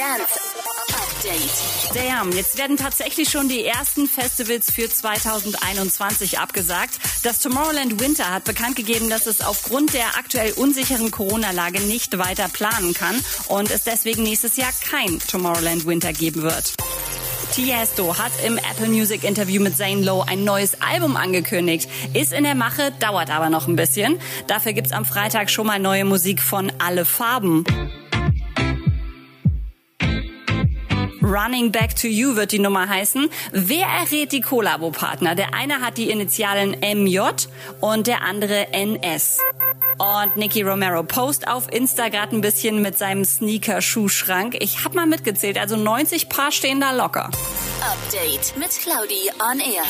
Dance Update. Damn, jetzt werden tatsächlich schon die ersten Festivals für 2021 abgesagt. Das Tomorrowland Winter hat bekannt gegeben, dass es aufgrund der aktuell unsicheren Corona-Lage nicht weiter planen kann und es deswegen nächstes Jahr kein Tomorrowland Winter geben wird. Tiesto hat im Apple Music Interview mit Zane Lowe ein neues Album angekündigt. Ist in der Mache, dauert aber noch ein bisschen. Dafür gibt's am Freitag schon mal neue Musik von Alle Farben. Running Back to You wird die Nummer heißen. Wer errät die Kollabo-Partner? Der eine hat die Initialen MJ und der andere NS. Und Nicky Romero post auf Insta gerade ein bisschen mit seinem Sneaker-Schuhschrank. Ich hab mal mitgezählt, also 90 Paar stehen da locker. Update mit Claudi on Air.